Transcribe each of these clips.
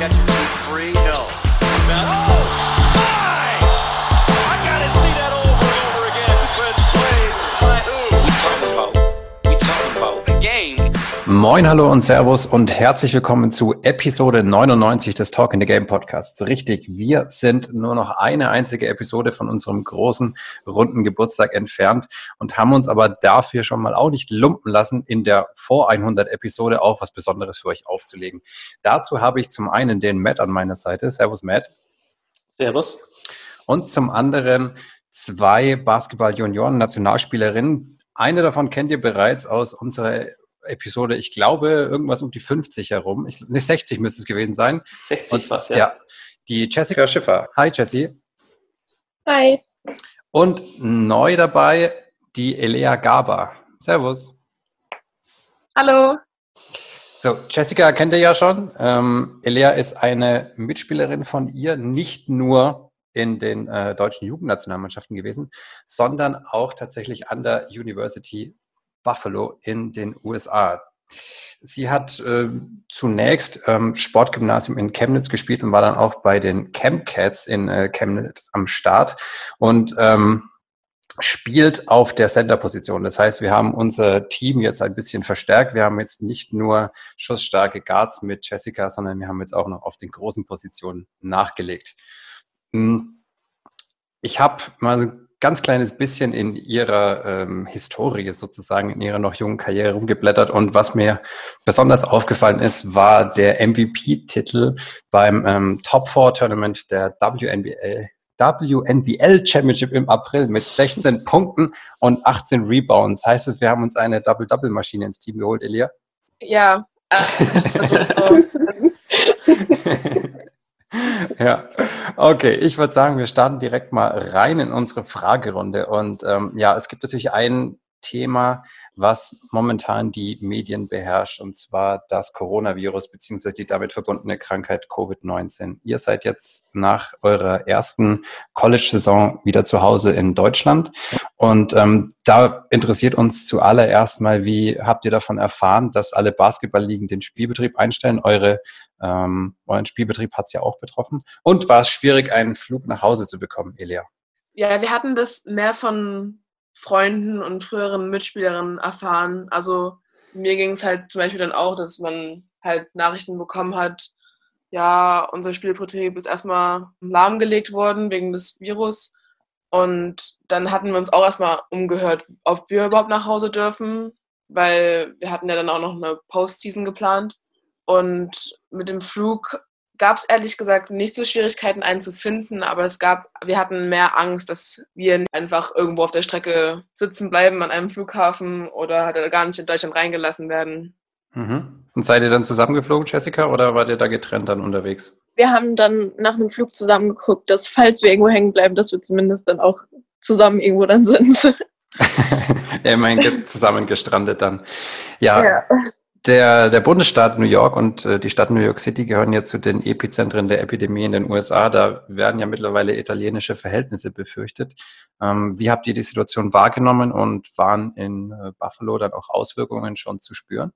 catches for three. Moin, hallo und Servus und herzlich willkommen zu Episode 99 des Talk in the Game Podcasts. Richtig, wir sind nur noch eine einzige Episode von unserem großen runden Geburtstag entfernt und haben uns aber dafür schon mal auch nicht lumpen lassen, in der vor 100 Episode auch was Besonderes für euch aufzulegen. Dazu habe ich zum einen den Matt an meiner Seite. Servus, Matt. Servus. Und zum anderen zwei Basketball-Junioren-Nationalspielerinnen. Eine davon kennt ihr bereits aus unserer Episode, ich glaube, irgendwas um die 50 herum. Ich, nicht 60 müsste es gewesen sein. 60 Und, was, ja. ja. Die Jessica Schiffer. Hi, Jessie. Hi. Und neu dabei die Elea Gaber. Servus. Hallo. So, Jessica kennt ihr ja schon. Ähm, Elea ist eine Mitspielerin von ihr, nicht nur in den äh, deutschen Jugendnationalmannschaften gewesen, sondern auch tatsächlich an der University Buffalo in den USA. Sie hat äh, zunächst ähm, Sportgymnasium in Chemnitz gespielt und war dann auch bei den Camp Cats in äh, Chemnitz am Start und ähm, spielt auf der Center-Position. Das heißt, wir haben unser Team jetzt ein bisschen verstärkt. Wir haben jetzt nicht nur schussstarke Guards mit Jessica, sondern wir haben jetzt auch noch auf den großen Positionen nachgelegt. Hm. Ich habe mal ein ganz kleines bisschen in ihrer ähm, Historie sozusagen, in ihrer noch jungen Karriere rumgeblättert. Und was mir besonders aufgefallen ist, war der MVP-Titel beim ähm, Top 4 Tournament der WNBL. WNBL Championship im April mit 16 Punkten und 18 Rebounds. Heißt es, wir haben uns eine Double-Double-Maschine ins Team geholt, Elia? Ja. Äh, also, so. ja, okay. Ich würde sagen, wir starten direkt mal rein in unsere Fragerunde. Und ähm, ja, es gibt natürlich ein Thema, was momentan die Medien beherrscht, und zwar das Coronavirus beziehungsweise die damit verbundene Krankheit Covid-19. Ihr seid jetzt nach eurer ersten College-Saison wieder zu Hause in Deutschland. Und ähm, da interessiert uns zuallererst mal, wie habt ihr davon erfahren, dass alle Basketballligen den Spielbetrieb einstellen? Eure, ähm, euren Spielbetrieb hat es ja auch betroffen. Und war es schwierig, einen Flug nach Hause zu bekommen, Elia? Ja, wir hatten das mehr von Freunden und früheren Mitspielerinnen erfahren. Also mir ging es halt zum Beispiel dann auch, dass man halt Nachrichten bekommen hat, ja, unser Spielbetrieb ist erstmal lahmgelegt worden wegen des Virus. Und dann hatten wir uns auch erstmal umgehört, ob wir überhaupt nach Hause dürfen, weil wir hatten ja dann auch noch eine Postseason geplant. Und mit dem Flug gab es ehrlich gesagt nicht so Schwierigkeiten, einen zu finden, aber es gab, wir hatten mehr Angst, dass wir einfach irgendwo auf der Strecke sitzen bleiben an einem Flughafen oder halt gar nicht in Deutschland reingelassen werden. Mhm. Und seid ihr dann zusammengeflogen, Jessica, oder wart ihr da getrennt dann unterwegs? Wir haben dann nach einem Flug zusammengeguckt, dass falls wir irgendwo hängen bleiben, dass wir zumindest dann auch zusammen irgendwo dann sind. ja, immerhin zusammen gestrandet dann. Ja, ja. Der, der Bundesstaat New York und äh, die Stadt New York City gehören ja zu den Epizentren der Epidemie in den USA. Da werden ja mittlerweile italienische Verhältnisse befürchtet. Ähm, wie habt ihr die Situation wahrgenommen und waren in äh, Buffalo dann auch Auswirkungen schon zu spüren?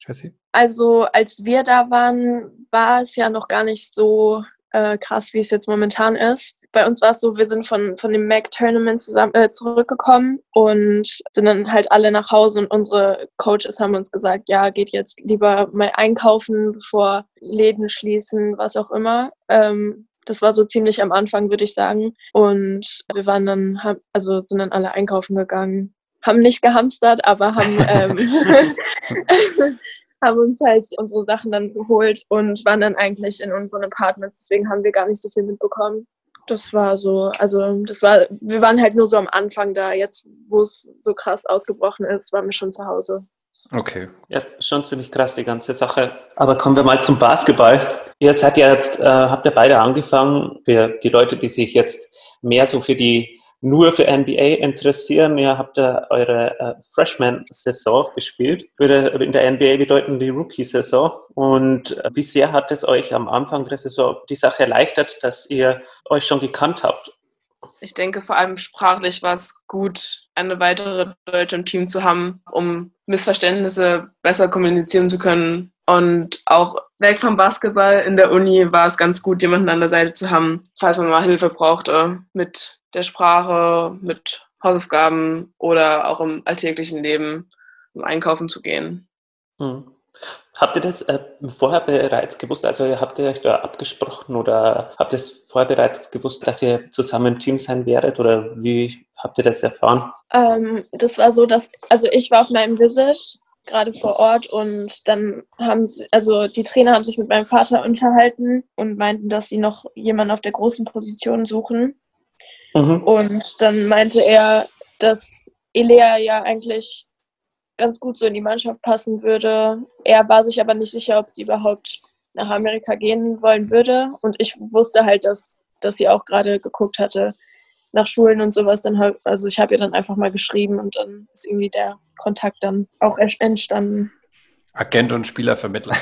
Jessie? Also als wir da waren, war es ja noch gar nicht so äh, krass, wie es jetzt momentan ist bei uns war es so, wir sind von, von dem Mac-Tournament zusammen, äh, zurückgekommen und sind dann halt alle nach Hause und unsere Coaches haben uns gesagt, ja, geht jetzt lieber mal einkaufen, bevor Läden schließen, was auch immer. Ähm, das war so ziemlich am Anfang, würde ich sagen. Und wir waren dann, also sind dann alle einkaufen gegangen. Haben nicht gehamstert, aber haben, ähm, haben uns halt unsere Sachen dann geholt und waren dann eigentlich in unseren Apartments. Deswegen haben wir gar nicht so viel mitbekommen das war so, also das war, wir waren halt nur so am Anfang da. Jetzt, wo es so krass ausgebrochen ist, waren wir schon zu Hause. Okay. Ja, schon ziemlich krass die ganze Sache. Aber kommen wir mal zum Basketball. Ihr seid ja jetzt, äh, habt ihr beide angefangen, für die Leute, die sich jetzt mehr so für die nur für NBA interessieren. Ihr habt da eure äh, Freshman-Saison gespielt. Würde in der NBA bedeuten die Rookie-Saison. Und äh, wie sehr hat es euch am Anfang der Saison die Sache erleichtert, dass ihr euch schon gekannt habt? Ich denke, vor allem sprachlich war es gut, eine weitere Deutsche im Team zu haben, um Missverständnisse besser kommunizieren zu können und auch weg vom Basketball in der Uni war es ganz gut, jemanden an der Seite zu haben, falls man mal Hilfe brauchte mit der Sprache, mit Hausaufgaben oder auch im alltäglichen Leben, um einkaufen zu gehen. Hm. Habt ihr das äh, vorher bereits gewusst? Also habt ihr euch da abgesprochen oder habt ihr es vorher bereits gewusst, dass ihr zusammen im Team sein werdet oder wie habt ihr das erfahren? Ähm, das war so, dass, also ich war auf meinem Visit gerade vor Ort und dann haben sie, also die Trainer haben sich mit meinem Vater unterhalten und meinten, dass sie noch jemanden auf der großen Position suchen. Mhm. Und dann meinte er, dass Elea ja eigentlich ganz gut so in die Mannschaft passen würde. Er war sich aber nicht sicher, ob sie überhaupt nach Amerika gehen wollen würde. Und ich wusste halt, dass, dass sie auch gerade geguckt hatte nach Schulen und sowas. Dann halt, also ich habe ihr dann einfach mal geschrieben und dann ist irgendwie der Kontakt dann auch entstanden. Agent und Spielervermittler.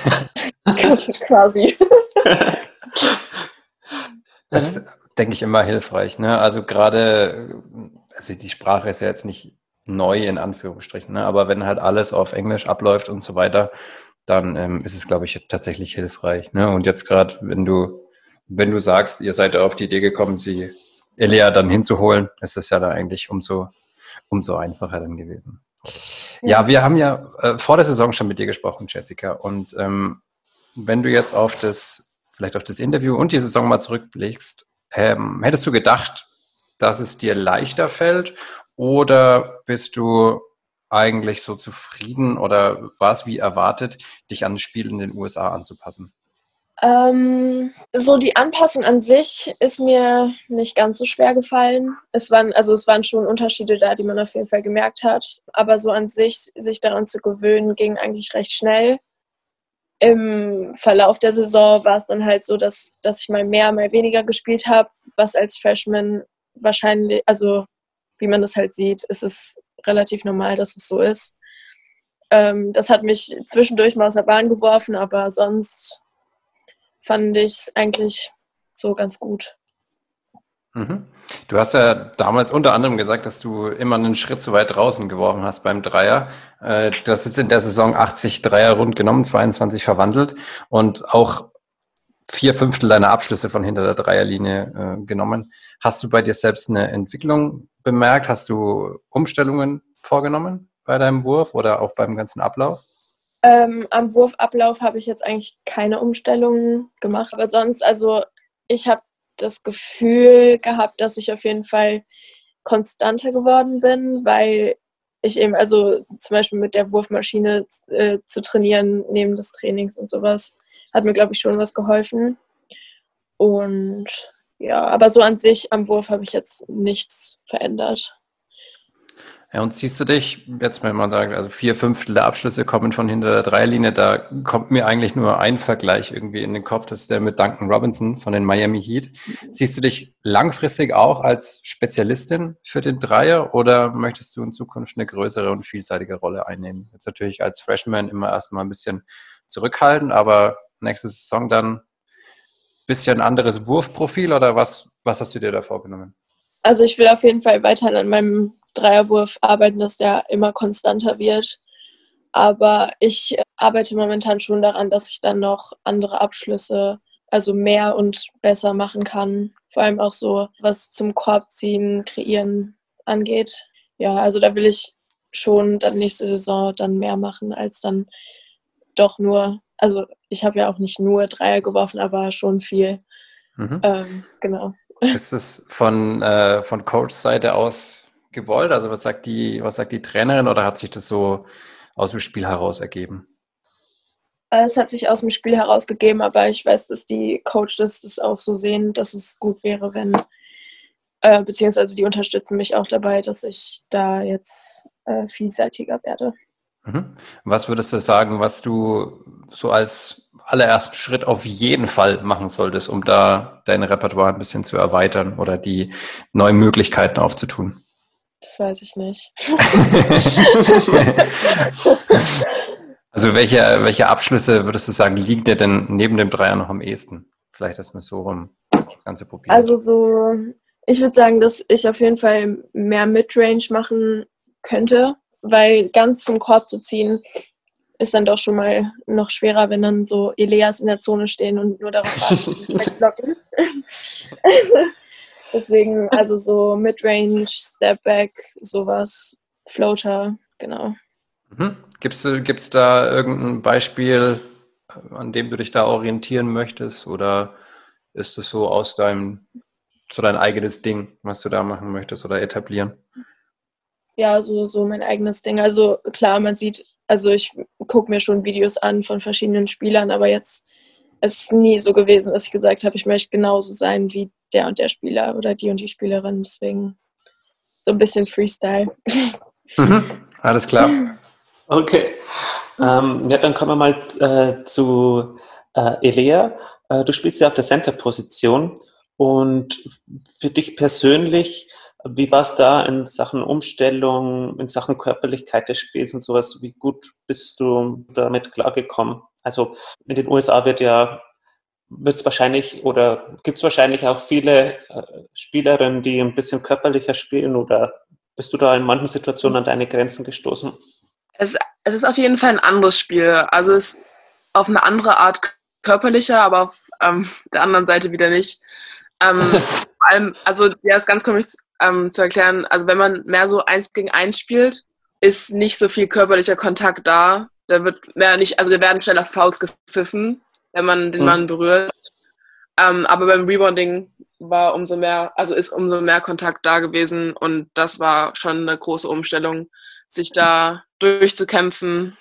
Quasi. Das ist, denke ich, immer hilfreich. Ne? Also gerade, also die Sprache ist ja jetzt nicht neu in Anführungsstrichen. Ne? Aber wenn halt alles auf Englisch abläuft und so weiter, dann ähm, ist es, glaube ich, tatsächlich hilfreich. Ne? Und jetzt gerade, wenn du, wenn du sagst, ihr seid auf die Idee gekommen, sie Elia dann hinzuholen, ist es ja dann eigentlich umso, umso einfacher dann gewesen. Ja, ja wir haben ja äh, vor der Saison schon mit dir gesprochen, Jessica. Und ähm, wenn du jetzt auf das, vielleicht auf das Interview und die Saison mal zurückblickst, ähm, hättest du gedacht, dass es dir leichter fällt oder bist du eigentlich so zufrieden oder war es wie erwartet, dich an das Spiel in den USA anzupassen? Ähm, so die Anpassung an sich ist mir nicht ganz so schwer gefallen. Es waren, also es waren schon Unterschiede da, die man auf jeden Fall gemerkt hat. Aber so an sich, sich daran zu gewöhnen, ging eigentlich recht schnell. Im Verlauf der Saison war es dann halt so, dass, dass ich mal mehr, mal weniger gespielt habe, was als Freshman wahrscheinlich, also wie man das halt sieht, ist es relativ normal, dass es so ist. Ähm, das hat mich zwischendurch mal aus der Bahn geworfen, aber sonst fand ich es eigentlich so ganz gut. Mhm. Du hast ja damals unter anderem gesagt, dass du immer einen Schritt zu weit draußen geworfen hast beim Dreier. Äh, du hast jetzt in der Saison 80 Dreier rund genommen, 22 verwandelt und auch vier Fünftel deiner Abschlüsse von hinter der Dreierlinie äh, genommen. Hast du bei dir selbst eine Entwicklung bemerkt? Hast du Umstellungen vorgenommen bei deinem Wurf oder auch beim ganzen Ablauf? Ähm, am Wurfablauf habe ich jetzt eigentlich keine Umstellungen gemacht, aber sonst, also ich habe das Gefühl gehabt, dass ich auf jeden Fall konstanter geworden bin, weil ich eben, also zum Beispiel mit der Wurfmaschine äh, zu trainieren neben des Trainings und sowas, hat mir, glaube ich, schon was geholfen. Und ja, aber so an sich am Wurf habe ich jetzt nichts verändert. Ja, und siehst du dich, jetzt wenn man sagt, also vier Fünftel der Abschlüsse kommen von hinter der Dreilinie, da kommt mir eigentlich nur ein Vergleich irgendwie in den Kopf, das ist der mit Duncan Robinson von den Miami Heat. Siehst du dich langfristig auch als Spezialistin für den Dreier oder möchtest du in Zukunft eine größere und vielseitige Rolle einnehmen? Jetzt natürlich als Freshman immer erstmal ein bisschen zurückhalten, aber nächste Saison dann ein bisschen anderes Wurfprofil oder was, was hast du dir da vorgenommen? Also ich will auf jeden Fall weiterhin an meinem Dreierwurf arbeiten, dass der immer konstanter wird. Aber ich arbeite momentan schon daran, dass ich dann noch andere Abschlüsse, also mehr und besser machen kann. Vor allem auch so, was zum Korbziehen, Kreieren angeht. Ja, also da will ich schon dann nächste Saison dann mehr machen, als dann doch nur, also ich habe ja auch nicht nur Dreier geworfen, aber schon viel. Mhm. Ähm, genau. Ist es von, äh, von Coach-Seite aus gewollt? Also was sagt die, was sagt die Trainerin oder hat sich das so aus dem Spiel heraus ergeben? Äh, es hat sich aus dem Spiel heraus gegeben, aber ich weiß, dass die Coaches das auch so sehen, dass es gut wäre, wenn, äh, beziehungsweise die unterstützen mich auch dabei, dass ich da jetzt äh, vielseitiger werde. Mhm. Was würdest du sagen, was du so als allerersten Schritt auf jeden Fall machen solltest, um da dein Repertoire ein bisschen zu erweitern oder die neuen Möglichkeiten aufzutun? Das weiß ich nicht. also welche, welche Abschlüsse würdest du sagen, liegen dir denn neben dem Dreier noch am ehesten? Vielleicht dass wir so rum das Ganze probieren. Also so, ich würde sagen, dass ich auf jeden Fall mehr Midrange machen könnte, weil ganz zum Korb zu ziehen ist dann doch schon mal noch schwerer, wenn dann so Elias in der Zone stehen und nur darauf warten, blocken. Deswegen, also so Midrange, Stepback, sowas, Floater, genau. Mhm. Gibt es da irgendein Beispiel, an dem du dich da orientieren möchtest? Oder ist es so aus deinem, so dein eigenes Ding, was du da machen möchtest oder etablieren? Ja, so, so mein eigenes Ding. Also klar, man sieht, also ich gucke mir schon Videos an von verschiedenen Spielern, aber jetzt ist es nie so gewesen, dass ich gesagt habe, ich möchte genauso sein wie der und der Spieler oder die und die Spielerin. Deswegen so ein bisschen Freestyle. Mhm. Alles klar. Okay. Ähm, ja, dann kommen wir mal äh, zu äh, Elea. Äh, du spielst ja auf der Center-Position und für dich persönlich, wie war es da in Sachen Umstellung, in Sachen Körperlichkeit des Spiels und sowas? Wie gut bist du damit klargekommen? Also in den USA wird ja wird es wahrscheinlich oder gibt es wahrscheinlich auch viele äh, Spielerinnen, die ein bisschen körperlicher spielen oder bist du da in manchen Situationen an deine Grenzen gestoßen? Es, es ist auf jeden Fall ein anderes Spiel. Also es ist auf eine andere Art körperlicher, aber auf ähm, der anderen Seite wieder nicht. Ähm, vor allem, also ja, ist ganz komisch ähm, zu erklären. Also wenn man mehr so eins gegen eins spielt, ist nicht so viel körperlicher Kontakt da. Da wird mehr nicht, also da werden schneller Fouls gepfiffen, wenn man den mhm. Mann berührt. Ähm, aber beim Rebounding war umso mehr, also ist umso mehr Kontakt da gewesen und das war schon eine große Umstellung, sich da durchzukämpfen,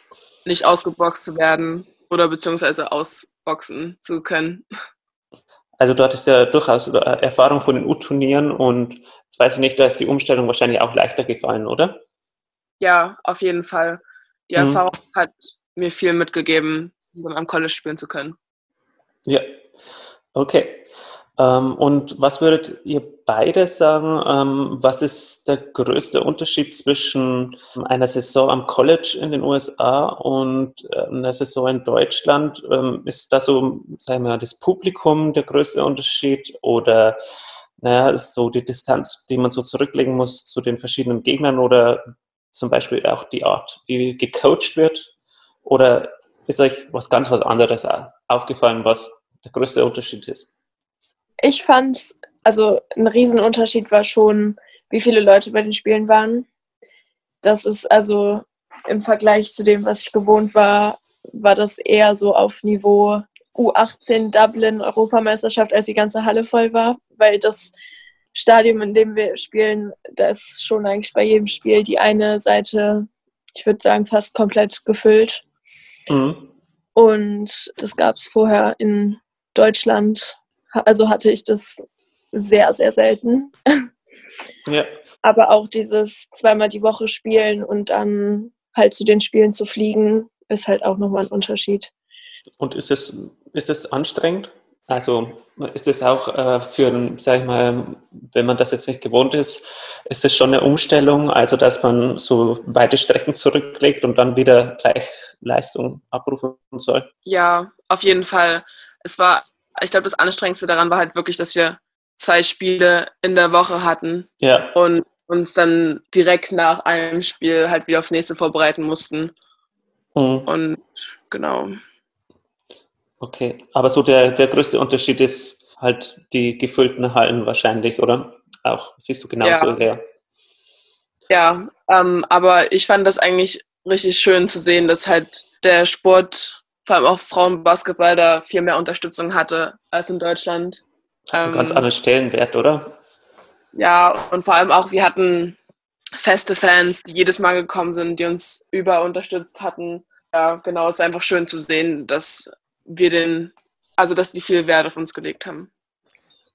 nicht ausgeboxt zu werden oder beziehungsweise ausboxen zu können. Also du hattest ja durchaus Erfahrung von den U-Turnieren und jetzt weiß ich nicht, da ist die Umstellung wahrscheinlich auch leichter gefallen, oder? Ja, auf jeden Fall. Die mhm. Erfahrung hat mir viel mitgegeben, um am College spielen zu können. Ja, okay. Ähm, und was würdet ihr beide sagen, ähm, was ist der größte Unterschied zwischen einer Saison am College in den USA und äh, einer Saison in Deutschland? Ähm, ist da so, sagen wir mal, das Publikum der größte Unterschied oder naja, ist so die Distanz, die man so zurücklegen muss zu den verschiedenen Gegnern oder zum Beispiel auch die Art, wie gecoacht wird? Oder ist euch was ganz was anderes aufgefallen, was der größte Unterschied ist? Ich fand, also ein Riesenunterschied war schon, wie viele Leute bei den Spielen waren. Das ist also im Vergleich zu dem, was ich gewohnt war, war das eher so auf Niveau U18 Dublin Europameisterschaft, als die ganze Halle voll war, weil das Stadion, in dem wir spielen, da ist schon eigentlich bei jedem Spiel die eine Seite, ich würde sagen, fast komplett gefüllt. Mhm. Und das gab es vorher in Deutschland also hatte ich das sehr, sehr selten. Ja. Aber auch dieses zweimal die Woche spielen und dann halt zu den Spielen zu fliegen, ist halt auch nochmal ein Unterschied. Und ist es, ist es anstrengend? Also ist es auch äh, für, sag ich mal, wenn man das jetzt nicht gewohnt ist, ist es schon eine Umstellung, also dass man so weite Strecken zurücklegt und dann wieder gleich Leistung abrufen soll? Ja, auf jeden Fall. Es war ich glaube, das Anstrengendste daran war halt wirklich, dass wir zwei Spiele in der Woche hatten ja. und uns dann direkt nach einem Spiel halt wieder aufs nächste vorbereiten mussten. Mhm. Und genau. Okay, aber so der, der größte Unterschied ist halt die gefüllten Hallen wahrscheinlich, oder? Auch, siehst du genauso, ja. Lea. Ja, ähm, aber ich fand das eigentlich richtig schön zu sehen, dass halt der Sport vor allem auch Frauenbasketball da viel mehr Unterstützung hatte als in Deutschland. Ähm, ganz anderer Stellenwert, oder? Ja, und vor allem auch, wir hatten feste Fans, die jedes Mal gekommen sind, die uns über unterstützt hatten. Ja, genau, es war einfach schön zu sehen, dass wir den, also dass die viel Wert auf uns gelegt haben.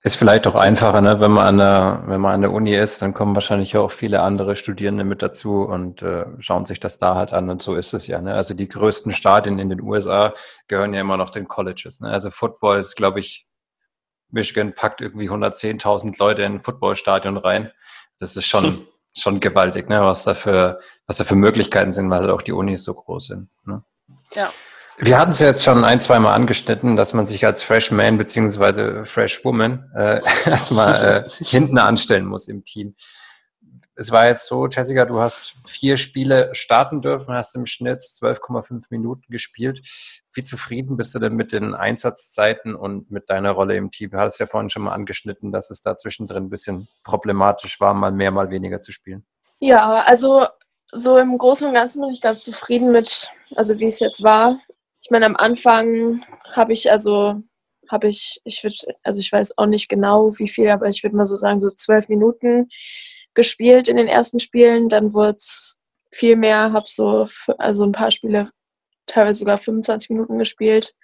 Ist vielleicht auch einfacher, ne? wenn, man an der, wenn man an der Uni ist, dann kommen wahrscheinlich auch viele andere Studierende mit dazu und äh, schauen sich das da halt an und so ist es ja. Ne? Also die größten Stadien in den USA gehören ja immer noch den Colleges. Ne? Also Football ist, glaube ich, Michigan packt irgendwie 110.000 Leute in ein Footballstadion rein. Das ist schon, hm. schon gewaltig, ne? was, da für, was da für Möglichkeiten sind, weil halt auch die Unis so groß sind. Ne? Ja. Wir hatten es jetzt schon ein, zwei Mal angeschnitten, dass man sich als Freshman beziehungsweise Freshwoman äh, erstmal äh, hinten anstellen muss im Team. es war jetzt so, Jessica, du hast vier Spiele starten dürfen, hast im Schnitt 12,5 Minuten gespielt. Wie zufrieden bist du denn mit den Einsatzzeiten und mit deiner Rolle im Team? Du hattest ja vorhin schon mal angeschnitten, dass es da zwischendrin ein bisschen problematisch war, mal mehr, mal weniger zu spielen. Ja, also so im Großen und Ganzen bin ich ganz zufrieden mit, also wie es jetzt war. Ich meine, am Anfang habe ich also habe ich, ich würde, also ich weiß auch nicht genau wie viel, aber ich würde mal so sagen, so zwölf Minuten gespielt in den ersten Spielen. Dann wurde es viel mehr, habe so, also ein paar Spiele teilweise sogar 25 Minuten gespielt.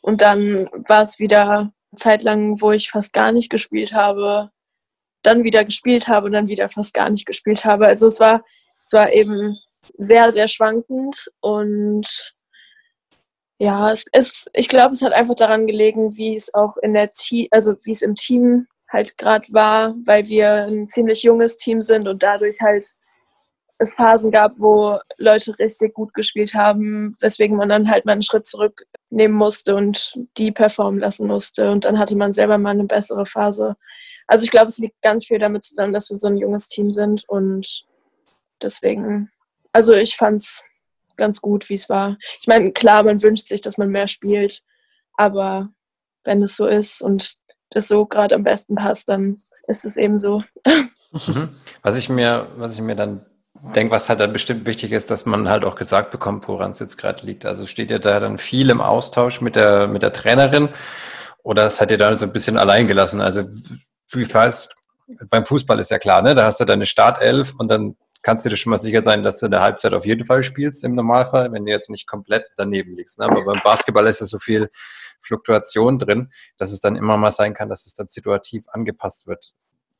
Und dann war es wieder eine Zeit lang, wo ich fast gar nicht gespielt habe, dann wieder gespielt habe und dann wieder fast gar nicht gespielt habe. Also es war, es war eben sehr, sehr schwankend und ja, es ist, ich glaube, es hat einfach daran gelegen, wie es auch in der Team, also wie es im Team halt gerade war, weil wir ein ziemlich junges Team sind und dadurch halt es Phasen gab, wo Leute richtig gut gespielt haben, weswegen man dann halt mal einen Schritt zurücknehmen musste und die performen lassen musste. Und dann hatte man selber mal eine bessere Phase. Also ich glaube, es liegt ganz viel damit zusammen, dass wir so ein junges Team sind und deswegen, also ich fand es ganz gut, wie es war. Ich meine, klar, man wünscht sich, dass man mehr spielt, aber wenn es so ist und das so gerade am besten passt, dann ist es eben so. Mhm. Was ich mir, was ich mir dann denke, was halt dann bestimmt wichtig ist, dass man halt auch gesagt bekommt, woran es jetzt gerade liegt. Also steht ihr da dann viel im Austausch mit der, mit der Trainerin oder das hat ihr dann so ein bisschen allein gelassen? Also wie fast beim Fußball ist ja klar, ne? Da hast du deine Startelf und dann kannst du dir schon mal sicher sein, dass du in der Halbzeit auf jeden Fall spielst im Normalfall, wenn du jetzt nicht komplett daneben liegst. Ne? Aber beim Basketball ist ja so viel Fluktuation drin, dass es dann immer mal sein kann, dass es dann situativ angepasst wird.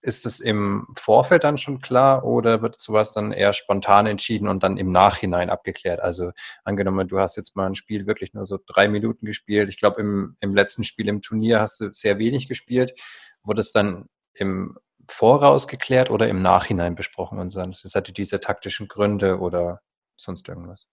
Ist es im Vorfeld dann schon klar oder wird sowas dann eher spontan entschieden und dann im Nachhinein abgeklärt? Also angenommen, du hast jetzt mal ein Spiel wirklich nur so drei Minuten gespielt. Ich glaube, im, im letzten Spiel im Turnier hast du sehr wenig gespielt. Wurde es dann im Voraus geklärt oder im Nachhinein besprochen und sonst? Es hatte diese taktischen Gründe oder sonst irgendwas?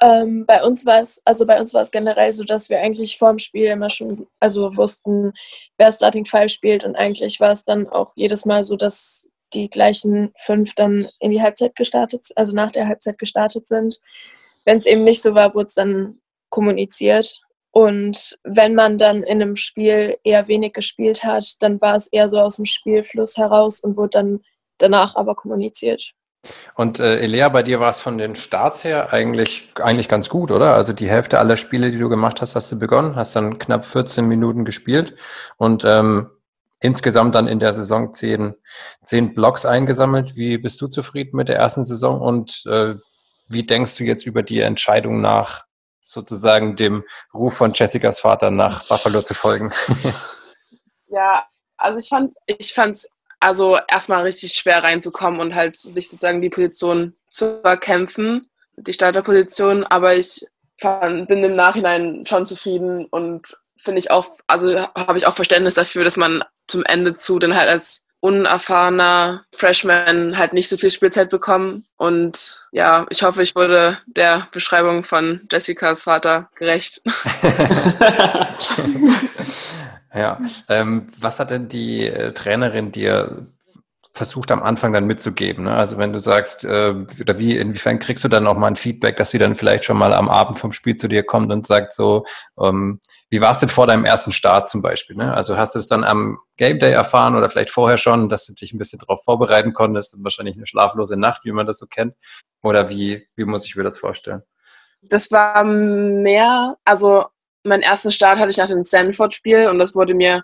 Ähm, bei uns war es, also bei uns war es generell so, dass wir eigentlich vorm Spiel immer schon, also wussten, wer Starting Five spielt und eigentlich war es dann auch jedes Mal so, dass die gleichen fünf dann in die Halbzeit gestartet, also nach der Halbzeit gestartet sind. Wenn es eben nicht so war, wurde es dann kommuniziert und wenn man dann in einem Spiel eher wenig gespielt hat, dann war es eher so aus dem Spielfluss heraus und wurde dann danach aber kommuniziert. Und äh, Elea, bei dir war es von den Starts her eigentlich, eigentlich ganz gut, oder? Also die Hälfte aller Spiele, die du gemacht hast, hast du begonnen, hast dann knapp 14 Minuten gespielt und ähm, insgesamt dann in der Saison 10, 10 Blocks eingesammelt. Wie bist du zufrieden mit der ersten Saison und äh, wie denkst du jetzt über die Entscheidung nach, sozusagen dem Ruf von Jessicas Vater nach Buffalo zu folgen? ja, also ich fand, ich also erstmal richtig schwer reinzukommen und halt sich sozusagen die Position zu erkämpfen, die Starterposition, aber ich fand, bin im Nachhinein schon zufrieden und finde ich auch, also habe ich auch Verständnis dafür, dass man zum Ende zu dann halt als unerfahrener Freshman halt nicht so viel Spielzeit bekommen. Und ja, ich hoffe, ich wurde der Beschreibung von Jessicas Vater gerecht. ja, ähm, was hat denn die äh, Trainerin dir versucht am Anfang dann mitzugeben. Ne? Also wenn du sagst, äh, oder wie, inwiefern kriegst du dann auch mal ein Feedback, dass sie dann vielleicht schon mal am Abend vom Spiel zu dir kommt und sagt so, ähm, wie war es denn vor deinem ersten Start zum Beispiel? Ne? Also hast du es dann am Game Day erfahren oder vielleicht vorher schon, dass du dich ein bisschen darauf vorbereiten konntest und wahrscheinlich eine schlaflose Nacht, wie man das so kennt? Oder wie, wie muss ich mir das vorstellen? Das war mehr, also meinen ersten Start hatte ich nach dem Stanford-Spiel und das wurde mir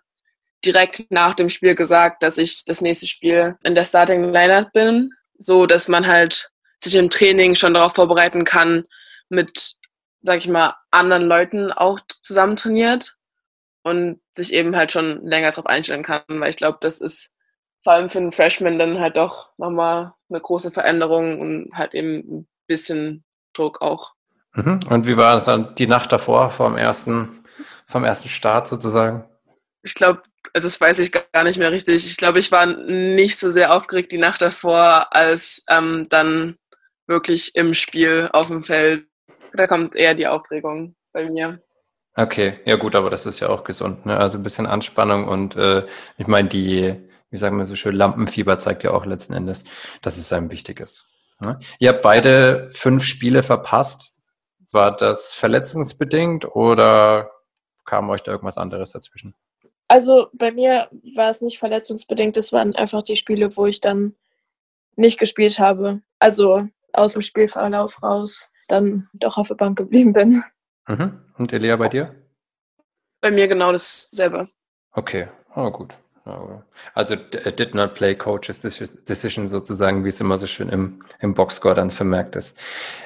direkt nach dem Spiel gesagt, dass ich das nächste Spiel in der Starting Lineup bin, so dass man halt sich im Training schon darauf vorbereiten kann, mit, sag ich mal, anderen Leuten auch zusammen trainiert und sich eben halt schon länger darauf einstellen kann, weil ich glaube, das ist vor allem für einen Freshman dann halt doch nochmal eine große Veränderung und halt eben ein bisschen Druck auch. Mhm. Und wie war es dann die Nacht davor, vom ersten, vom ersten Start sozusagen? Ich glaube, also das weiß ich gar nicht mehr richtig. Ich glaube, ich war nicht so sehr aufgeregt die Nacht davor, als ähm, dann wirklich im Spiel auf dem Feld. Da kommt eher die Aufregung bei mir. Okay, ja gut, aber das ist ja auch gesund. Ne? Also ein bisschen Anspannung und äh, ich meine, die, wie sagen wir so schön, Lampenfieber zeigt ja auch letzten Endes, dass es einem wichtig ist. Ne? Ihr habt beide fünf Spiele verpasst. War das verletzungsbedingt oder kam euch da irgendwas anderes dazwischen? Also bei mir war es nicht verletzungsbedingt, es waren einfach die Spiele, wo ich dann nicht gespielt habe. Also aus dem Spielverlauf raus dann doch auf der Bank geblieben bin. Mhm. Und Elia bei dir? Bei mir genau dasselbe. Okay, oh, gut. Also did not play coaches decision sozusagen, wie es immer so schön im, im Boxscore dann vermerkt ist.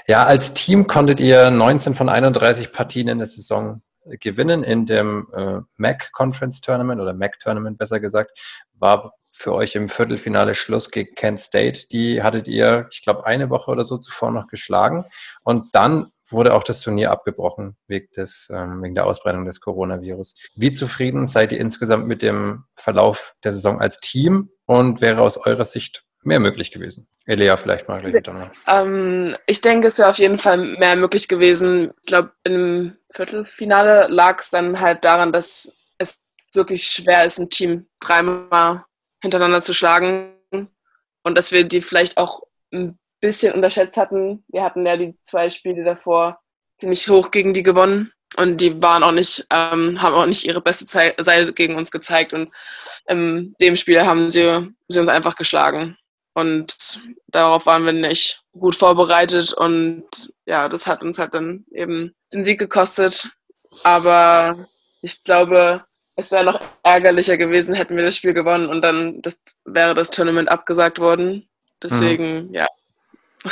Ja, als Team konntet ihr 19 von 31 Partien in der Saison gewinnen in dem äh, MAC Conference Tournament oder MAC Tournament besser gesagt, war für euch im Viertelfinale Schluss gegen Kent State. Die hattet ihr, ich glaube, eine Woche oder so zuvor noch geschlagen. Und dann wurde auch das Turnier abgebrochen wegen, des, ähm, wegen der Ausbreitung des Coronavirus. Wie zufrieden seid ihr insgesamt mit dem Verlauf der Saison als Team und wäre aus eurer Sicht mehr möglich gewesen? Elia, vielleicht mal gleich ähm, Ich denke, es wäre auf jeden Fall mehr möglich gewesen. Ich glaube, im Viertelfinale lag es dann halt daran, dass es wirklich schwer ist, ein Team dreimal hintereinander zu schlagen und dass wir die vielleicht auch ein bisschen unterschätzt hatten. Wir hatten ja die zwei Spiele davor ziemlich hoch gegen die gewonnen und die waren auch nicht, ähm, haben auch nicht ihre beste Seite gegen uns gezeigt und in dem Spiel haben sie, sie uns einfach geschlagen und darauf waren wir nicht gut vorbereitet und ja, das hat uns halt dann eben den Sieg gekostet. Aber ich glaube, es wäre noch ärgerlicher gewesen, hätten wir das Spiel gewonnen und dann das, wäre das Tournament abgesagt worden. Deswegen, mhm. ja.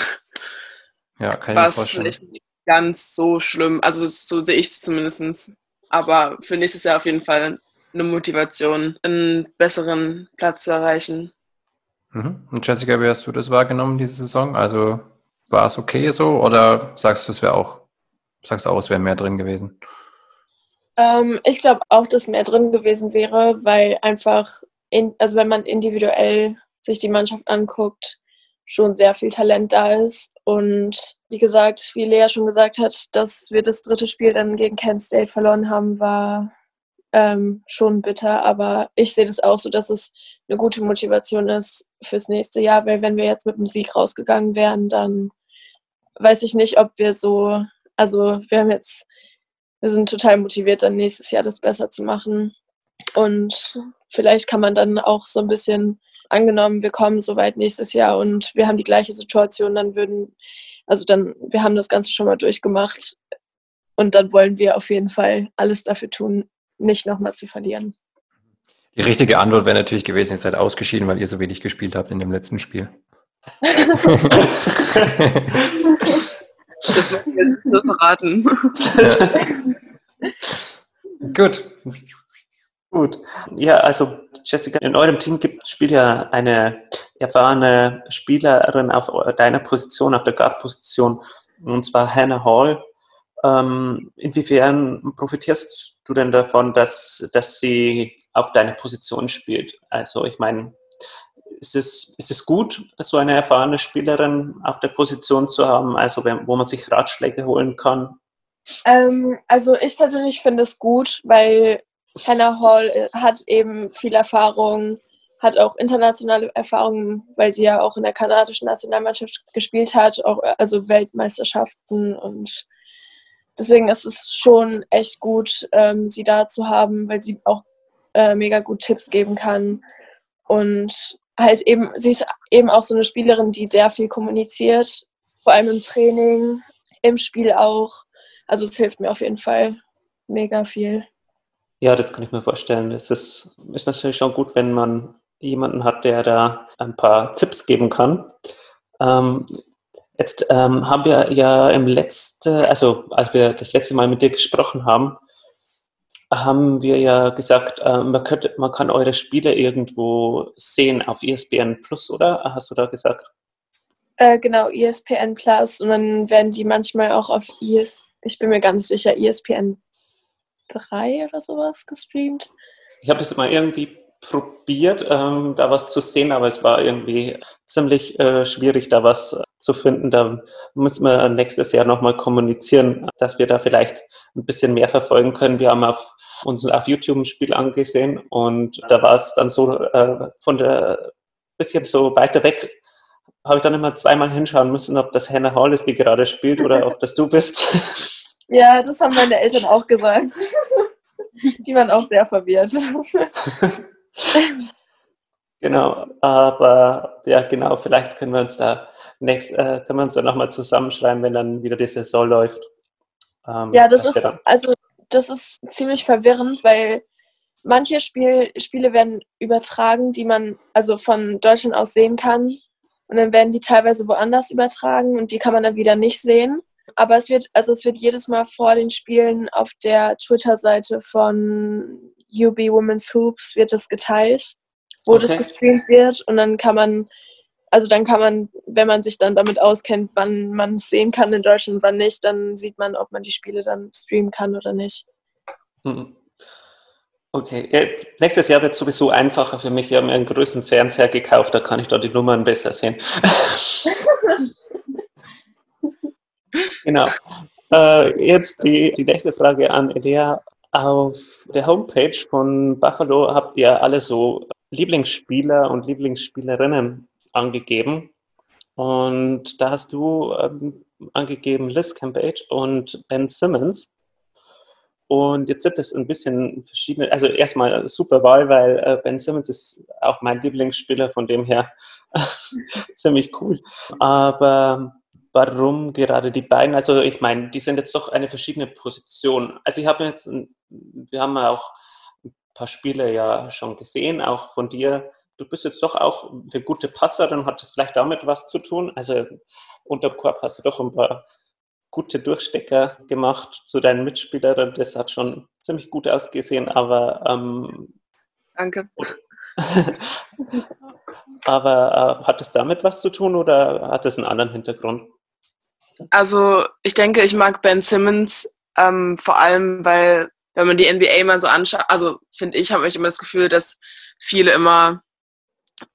Ja, kann war es vielleicht nicht ganz so schlimm. Also so sehe ich es zumindest. Aber für nächstes Jahr auf jeden Fall eine Motivation, einen besseren Platz zu erreichen. Mhm. Und Jessica, wie hast du das wahrgenommen, diese Saison? Also war es okay so oder sagst du, es wäre auch, sagst auch, es wäre mehr drin gewesen? Ähm, ich glaube auch, dass mehr drin gewesen wäre, weil einfach, in, also wenn man individuell sich die Mannschaft anguckt, schon sehr viel Talent da ist. Und wie gesagt, wie Lea schon gesagt hat, dass wir das dritte Spiel dann gegen Kent State verloren haben, war ähm, schon bitter. Aber ich sehe das auch so, dass es eine gute Motivation ist fürs nächste Jahr, weil wenn wir jetzt mit dem Sieg rausgegangen wären, dann weiß ich nicht, ob wir so, also wir haben jetzt wir sind total motiviert, dann nächstes Jahr das besser zu machen. Und vielleicht kann man dann auch so ein bisschen angenommen, wir kommen soweit nächstes Jahr und wir haben die gleiche Situation, dann würden, also dann, wir haben das Ganze schon mal durchgemacht und dann wollen wir auf jeden Fall alles dafür tun, nicht nochmal zu verlieren. Die richtige Antwort wäre natürlich gewesen, ihr seid ausgeschieden, weil ihr so wenig gespielt habt in dem letzten Spiel. Das müssen wir nicht so verraten. Gut. Gut. Ja, also Jessica, in eurem Team gibt, spielt ja eine erfahrene Spielerin auf deiner Position, auf der Guard-Position, und zwar Hannah Hall. Ähm, inwiefern profitierst du denn davon, dass, dass sie auf deiner Position spielt? Also ich meine, ist es, ist es gut, so eine erfahrene Spielerin auf der Position zu haben, also wo man sich Ratschläge holen kann? Ähm, also ich persönlich finde es gut, weil Hannah Hall äh, hat eben viel Erfahrung, hat auch internationale Erfahrungen, weil sie ja auch in der kanadischen Nationalmannschaft gespielt hat, auch äh, also Weltmeisterschaften und deswegen ist es schon echt gut, ähm, sie da zu haben, weil sie auch äh, mega gut Tipps geben kann und halt eben, sie ist eben auch so eine Spielerin, die sehr viel kommuniziert, vor allem im Training, im Spiel auch. Also es hilft mir auf jeden Fall mega viel. Ja, das kann ich mir vorstellen. Es ist, ist natürlich schon gut, wenn man jemanden hat, der da ein paar Tipps geben kann. Ähm, jetzt ähm, haben wir ja im letzten, also als wir das letzte Mal mit dir gesprochen haben, haben wir ja gesagt, äh, man, könnte, man kann eure Spiele irgendwo sehen auf ESPN Plus, oder? Hast du da gesagt? Äh, genau, ESPN Plus. Und dann werden die manchmal auch auf ES, ich bin mir gar nicht sicher, ESPN 3 oder sowas gestreamt. Ich habe das mal irgendwie probiert, ähm, da was zu sehen, aber es war irgendwie ziemlich äh, schwierig, da was zu finden. Da müssen wir nächstes Jahr nochmal kommunizieren, dass wir da vielleicht ein bisschen mehr verfolgen können. Wir haben auf, uns auf YouTube ein Spiel angesehen und da war es dann so äh, von der bisschen so weiter weg habe ich dann immer zweimal hinschauen müssen, ob das Hannah Hall ist, die gerade spielt, oder ob das du bist. Ja, das haben meine Eltern auch gesagt. Die waren auch sehr verwirrt. Genau, aber ja, genau, vielleicht können wir uns da nächst, äh, können wir uns da nochmal zusammenschreiben, wenn dann wieder die Saison läuft. Ähm, ja, das ist, also das ist ziemlich verwirrend, weil manche Spiel, Spiele werden übertragen, die man also von Deutschland aus sehen kann. Und dann werden die teilweise woanders übertragen und die kann man dann wieder nicht sehen. Aber es wird, also es wird jedes Mal vor den Spielen auf der Twitter-Seite von UB Women's Hoops wird das geteilt, wo okay. das gestreamt wird und dann kann man, also dann kann man, wenn man sich dann damit auskennt, wann man es sehen kann in Deutschland, wann nicht, dann sieht man, ob man die Spiele dann streamen kann oder nicht. Mhm. Okay, ja, nächstes Jahr wird es sowieso einfacher für mich. Ich habe mir einen größeren Fernseher gekauft, da kann ich dort die Nummern besser sehen. genau. Äh, jetzt die, die nächste Frage an Elia. Auf der Homepage von Buffalo habt ihr alle so Lieblingsspieler und Lieblingsspielerinnen angegeben. Und da hast du ähm, angegeben Liz Cambage und Ben Simmons. Und jetzt sind es ein bisschen verschiedene, also erstmal super Wahl, weil äh, Ben Simmons ist auch mein Lieblingsspieler, von dem her ziemlich cool. Aber warum gerade die beiden? Also ich meine, die sind jetzt doch eine verschiedene Position. Also ich habe jetzt, wir haben ja auch ein paar Spiele ja schon gesehen, auch von dir. Du bist jetzt doch auch eine gute Passerin, hat das vielleicht damit was zu tun? Also unter Korb hast du doch ein paar gute Durchstecker gemacht zu deinen Mitspielern. Das hat schon ziemlich gut ausgesehen, aber ähm, Danke. aber äh, hat es damit was zu tun oder hat es einen anderen Hintergrund? Also ich denke, ich mag Ben Simmons ähm, vor allem, weil wenn man die NBA mal so anschaut, also finde ich, habe ich immer das Gefühl, dass viele immer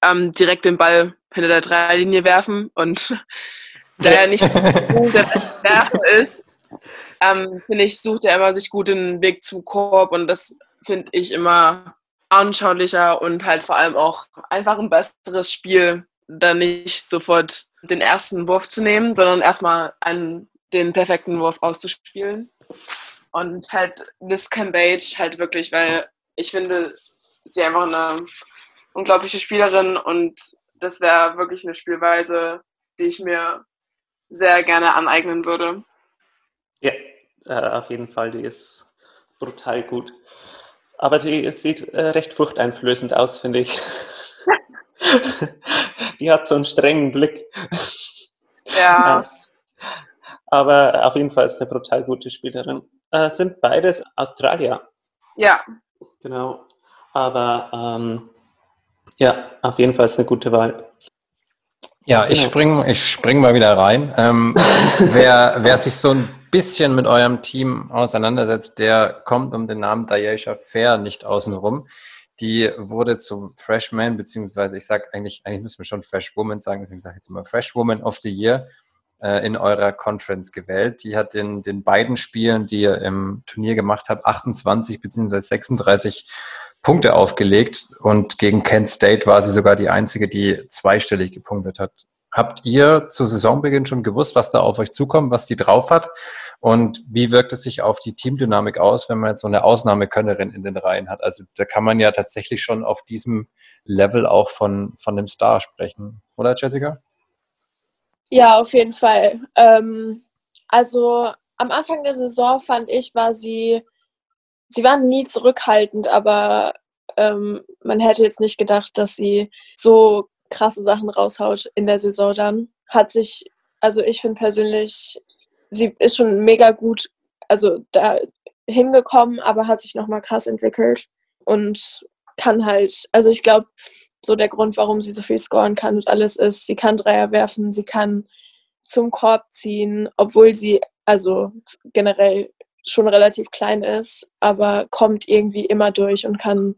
ähm, direkt den Ball hinter der Dreierlinie werfen und da er nicht so der Werfer ist, ähm, finde ich, sucht er immer sich gut den Weg zum Korb und das finde ich immer anschaulicher und halt vor allem auch einfach ein besseres Spiel, dann nicht sofort den ersten Wurf zu nehmen, sondern erstmal einen, den perfekten Wurf auszuspielen. Und halt Liz Cambage halt wirklich, weil ich finde, sie einfach eine unglaubliche Spielerin und das wäre wirklich eine Spielweise, die ich mir sehr gerne aneignen würde. Ja, äh, auf jeden Fall, die ist brutal gut. Aber die sieht äh, recht furchteinflößend aus, finde ich. die hat so einen strengen Blick. Ja. Aber auf jeden Fall ist eine brutal gute Spielerin. Äh, sind beides Australier. Ja. Genau. Aber ähm, ja, auf jeden Fall ist eine gute Wahl. Ja, ich genau. spring, ich spring mal wieder rein. Ähm, wer, wer sich so ein bisschen mit eurem Team auseinandersetzt, der kommt um den Namen Dayesha Fair nicht außen rum. Die wurde zum Freshman, beziehungsweise ich sage eigentlich, eigentlich müssen wir schon Freshwoman sagen, deswegen sage ich jetzt immer Freshwoman of the Year äh, in eurer Conference gewählt. Die hat in den beiden Spielen, die ihr im Turnier gemacht habt, 28 beziehungsweise 36 Punkte aufgelegt und gegen Kent State war sie sogar die einzige, die zweistellig gepunktet hat. Habt ihr zu Saisonbeginn schon gewusst, was da auf euch zukommt, was die drauf hat? Und wie wirkt es sich auf die Teamdynamik aus, wenn man jetzt so eine Ausnahmekönnerin in den Reihen hat? Also da kann man ja tatsächlich schon auf diesem Level auch von, von einem Star sprechen, oder Jessica? Ja, auf jeden Fall. Ähm, also am Anfang der Saison fand ich, war sie, sie war nie zurückhaltend, aber ähm, man hätte jetzt nicht gedacht, dass sie so krasse Sachen raushaut in der Saison dann. Hat sich, also ich finde persönlich, sie ist schon mega gut, also da hingekommen, aber hat sich nochmal krass entwickelt und kann halt, also ich glaube, so der Grund, warum sie so viel scoren kann und alles ist, sie kann Dreier werfen, sie kann zum Korb ziehen, obwohl sie also generell schon relativ klein ist, aber kommt irgendwie immer durch und kann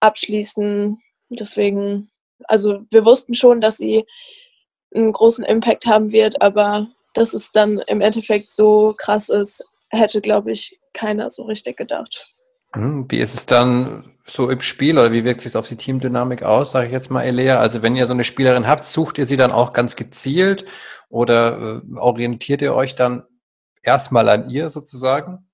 abschließen. Deswegen, also wir wussten schon, dass sie einen großen Impact haben wird, aber dass es dann im Endeffekt so krass ist, hätte, glaube ich, keiner so richtig gedacht. Hm, Wie ist es dann so im Spiel oder wie wirkt sich auf die Teamdynamik aus, sage ich jetzt mal, Elea? Also wenn ihr so eine Spielerin habt, sucht ihr sie dann auch ganz gezielt oder äh, orientiert ihr euch dann erstmal an ihr sozusagen?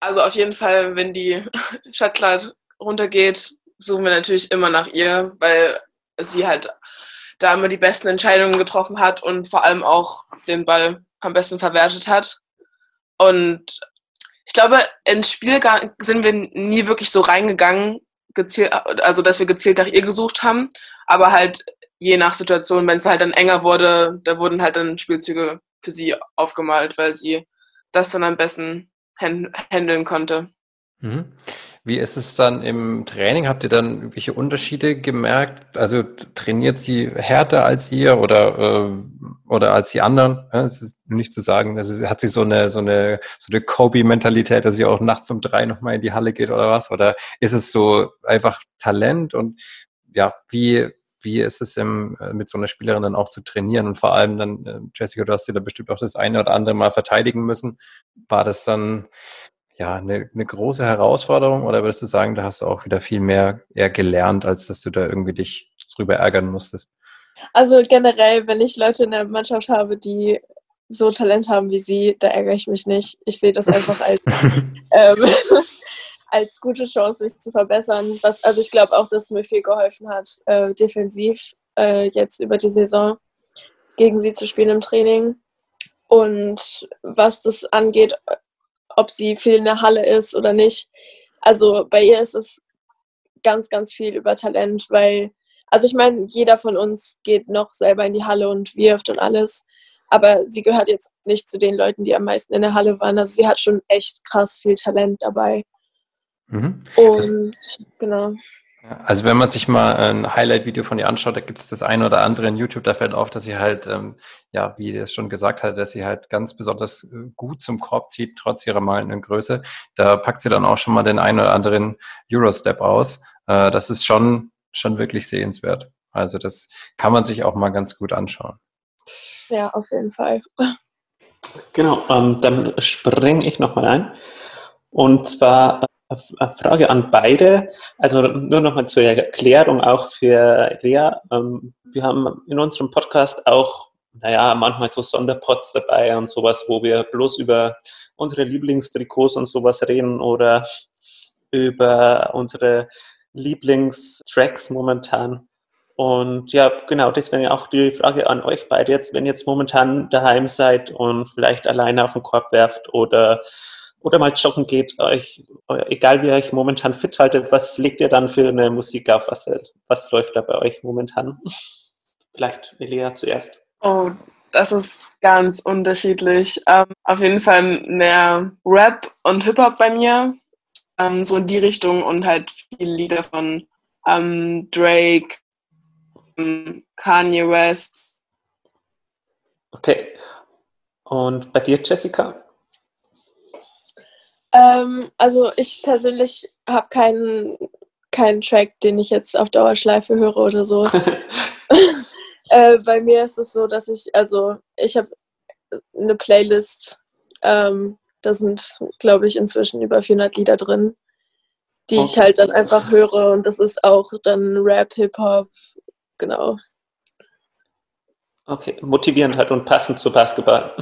Also auf jeden Fall, wenn die Shotcloud runtergeht, suchen wir natürlich immer nach ihr, weil sie halt da immer die besten Entscheidungen getroffen hat und vor allem auch den Ball am besten verwertet hat. Und ich glaube, ins Spiel sind wir nie wirklich so reingegangen, gezielt, also dass wir gezielt nach ihr gesucht haben, aber halt je nach Situation, wenn es halt dann enger wurde, da wurden halt dann Spielzüge für sie aufgemalt, weil sie das dann am besten hand- handeln konnte. Mhm. Wie ist es dann im Training? Habt ihr dann irgendwelche Unterschiede gemerkt? Also trainiert sie härter als ihr oder, äh, oder als die anderen? Es ist nicht zu sagen, also hat sie so eine, so eine, so eine Kobe-Mentalität, dass sie auch nachts um drei nochmal in die Halle geht oder was? Oder ist es so einfach Talent und ja, wie, wie ist es im, äh, mit so einer Spielerin dann auch zu trainieren? Und vor allem dann, äh, Jessica, du hast sie da bestimmt auch das eine oder andere Mal verteidigen müssen. War das dann ja, eine, eine große Herausforderung oder würdest du sagen, da hast du auch wieder viel mehr eher gelernt, als dass du da irgendwie dich drüber ärgern musstest? Also generell, wenn ich Leute in der Mannschaft habe, die so Talent haben wie sie, da ärgere ich mich nicht. Ich sehe das einfach als, ähm, als gute Chance, mich zu verbessern. Was, also ich glaube auch, dass mir viel geholfen hat, äh, defensiv äh, jetzt über die Saison gegen sie zu spielen im Training. Und was das angeht, ob sie viel in der Halle ist oder nicht. Also bei ihr ist es ganz, ganz viel über Talent, weil, also ich meine, jeder von uns geht noch selber in die Halle und wirft und alles. Aber sie gehört jetzt nicht zu den Leuten, die am meisten in der Halle waren. Also sie hat schon echt krass viel Talent dabei. Mhm. Und genau. Also wenn man sich mal ein Highlight-Video von ihr anschaut, da gibt es das eine oder andere in YouTube, da fällt auf, dass sie halt, ähm, ja, wie ihr es schon gesagt hat, dass sie halt ganz besonders äh, gut zum Korb zieht, trotz ihrer malenden Größe. Da packt sie dann auch schon mal den einen oder anderen Eurostep aus. Äh, das ist schon, schon wirklich sehenswert. Also das kann man sich auch mal ganz gut anschauen. Ja, auf jeden Fall. Genau, ähm, dann springe ich nochmal ein. Und zwar eine Frage an beide. Also nur nochmal zur Erklärung auch für Lea. Ähm, wir haben in unserem Podcast auch, naja, manchmal so Sonderpots dabei und sowas, wo wir bloß über unsere Lieblingstrikots und sowas reden oder über unsere Lieblingstracks momentan. Und ja, genau, deswegen auch die Frage an euch beide jetzt, wenn ihr jetzt momentan daheim seid und vielleicht alleine auf den Korb werft oder, oder mal joggen geht, euch, egal wie ihr euch momentan fit haltet, was legt ihr dann für eine Musik auf? Was, was läuft da bei euch momentan? Vielleicht Elia zuerst. Oh, das ist ganz unterschiedlich. Ähm, auf jeden Fall mehr Rap und Hip-Hop bei mir. Ähm, so in die Richtung und halt viele Lieder von ähm, Drake, ähm, Kanye West. Okay. Und bei dir, Jessica? Ähm, also ich persönlich habe keinen, keinen Track, den ich jetzt auf Dauerschleife höre oder so. äh, bei mir ist es so, dass ich, also ich habe eine Playlist, ähm, da sind, glaube ich, inzwischen über 400 Lieder drin, die ich Okay. halt dann einfach höre und das ist auch dann Rap, Hip-Hop, genau. Okay, motivierend halt und passend zu Basketball.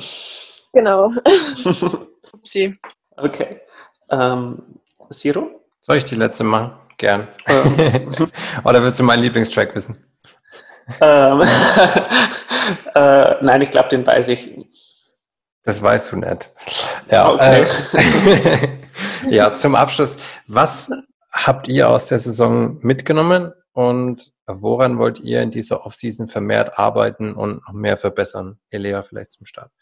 Genau. Upsi. Okay. Ähm, Siro? Soll ich die letzte machen? Gern. oder willst du meinen Lieblingstrack wissen? Ähm, äh, nein, ich glaube, den weiß ich. Das weißt du nicht. Ja, Okay. äh, ja, zum Abschluss. Was habt ihr aus der Saison mitgenommen und woran wollt ihr in dieser Offseason vermehrt arbeiten und noch mehr verbessern? Elea vielleicht zum Start.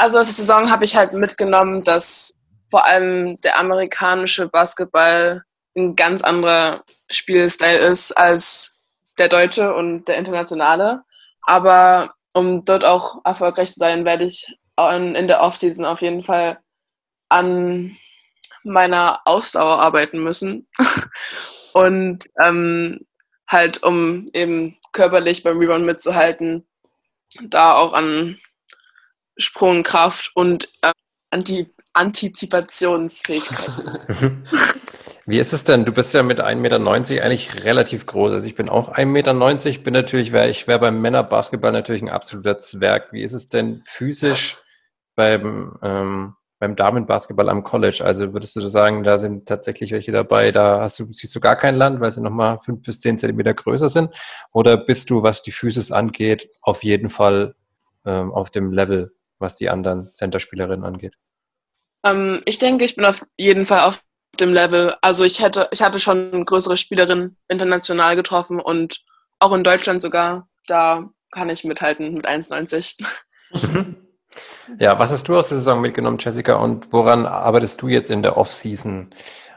Also aus der Saison habe ich halt mitgenommen, dass vor allem der amerikanische Basketball ein ganz anderer Spielstil ist als der deutsche und der internationale. Aber um dort auch erfolgreich zu sein, werde ich in in der Offseason auf jeden Fall an meiner Ausdauer arbeiten müssen. Und ähm, halt, um eben körperlich beim Rebound mitzuhalten, da auch an Sprungkraft und äh, Anti Antizipationsfähigkeit. Wie ist es denn? Du bist ja mit 1,90 Meter eigentlich relativ groß. Also ich bin auch 1,90 Meter, bin natürlich, wär, ich wäre beim Männerbasketball natürlich ein absoluter Zwerg. Wie ist es denn physisch beim, ähm, beim Damenbasketball am College? Also würdest du sagen, da sind tatsächlich welche dabei, da hast du, siehst du gar kein Land, weil sie nochmal fünf bis zehn Zentimeter größer sind? Oder bist du, was die Physis angeht, auf jeden Fall ähm, auf dem Level, was die anderen Centerspielerinnen angeht? Ähm, ich denke, ich bin auf jeden Fall auf dem Level. Also ich hätte, ich hatte schon größere Spielerinnen international getroffen und auch in Deutschland sogar. Da kann ich mithalten mit 1,90. Ja, was hast du aus der Saison mitgenommen, Jessica, und woran arbeitest du jetzt in der Offseason?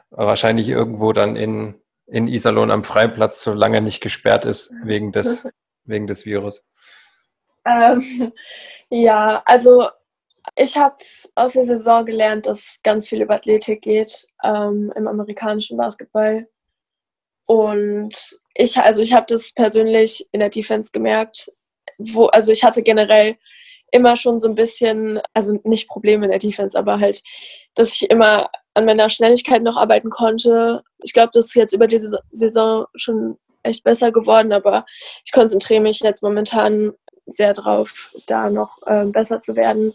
Wahrscheinlich irgendwo dann in, in Iserlohn am Freiplatz, solange nicht gesperrt ist wegen des, wegen des Virus. Ähm, ja, also ich habe aus der Saison gelernt, dass ganz viel über Athletik geht ähm, im amerikanischen Basketball. Und ich, also ich habe das persönlich in der Defense gemerkt, wo, also ich hatte generell immer schon so ein bisschen, also nicht Probleme in der Defense, aber halt, dass ich immer an meiner Schnelligkeit noch arbeiten konnte. Ich glaube, das ist jetzt über diese Saison schon echt besser geworden, aber ich konzentriere mich jetzt momentan sehr drauf, da noch äh, besser zu werden.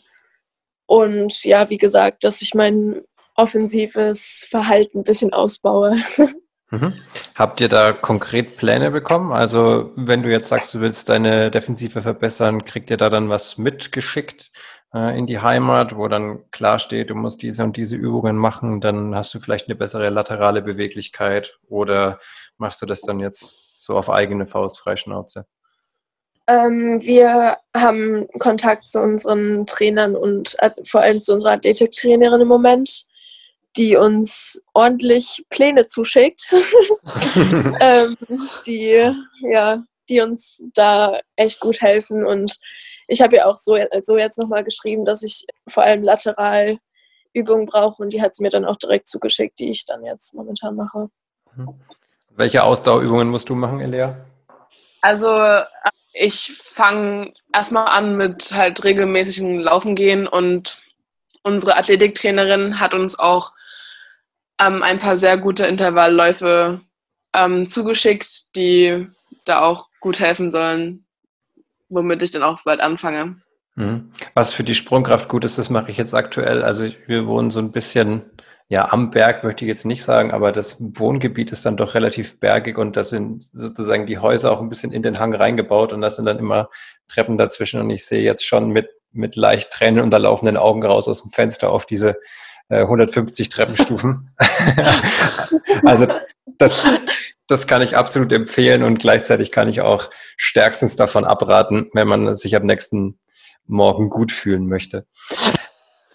Und ja, wie gesagt, dass ich mein offensives Verhalten ein bisschen ausbaue. Mhm. Habt ihr da konkret Pläne bekommen? Also wenn du jetzt sagst, du willst deine Defensive verbessern, kriegt ihr da dann was mitgeschickt äh, in die Heimat, wo dann klar steht, du musst diese und diese Übungen machen, dann hast du vielleicht eine bessere laterale Beweglichkeit oder machst du das dann jetzt so auf eigene Faust Freischnauze? Ähm, wir haben Kontakt zu unseren Trainern und äh, vor allem zu unserer Athletiktrainerin im Moment die uns ordentlich Pläne zuschickt, ähm, die, ja, die uns da echt gut helfen. Und ich habe ja auch so, so jetzt nochmal geschrieben, dass ich vor allem lateral Übungen brauche und die hat sie mir dann auch direkt zugeschickt, die ich dann jetzt momentan mache. Welche Ausdauerübungen musst du machen, Elia? Also ich fange erstmal an mit halt regelmäßigen Laufen gehen und unsere Athletiktrainerin hat uns auch ähm, ein paar sehr gute Intervallläufe ähm, zugeschickt, die da auch gut helfen sollen, womit ich dann auch bald anfange. Mhm. Was für die Sprungkraft gut ist, das mache ich jetzt aktuell. Also wir wohnen so ein bisschen ja, am Berg möchte ich jetzt nicht sagen, aber das Wohngebiet ist dann doch relativ bergig und da sind sozusagen die Häuser auch ein bisschen in den Hang reingebaut und da sind dann immer Treppen dazwischen und ich sehe jetzt schon mit, mit leicht Tränen unterlaufenden Augen raus aus dem Fenster auf diese 150 äh, Treppenstufen. also das, das kann ich absolut empfehlen und gleichzeitig kann ich auch stärkstens davon abraten, wenn man sich am nächsten Morgen gut fühlen möchte.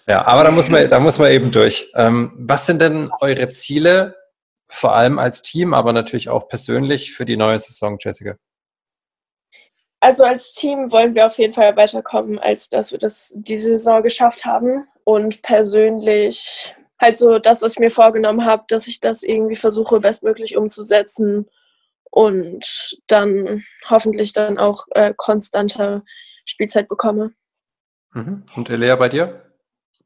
Ja, aber da muss man, da muss man eben durch. Ähm, was sind denn eure Ziele, vor allem als Team, aber natürlich auch persönlich für die neue Saison, Jessica? Also als Team wollen wir auf jeden Fall weiterkommen, als dass wir das diese Saison geschafft haben. Und persönlich halt so das, was ich mir vorgenommen habe, dass ich das irgendwie versuche, bestmöglich umzusetzen und dann hoffentlich dann auch äh, konstante Spielzeit bekomme. Mhm. Und Elea bei dir?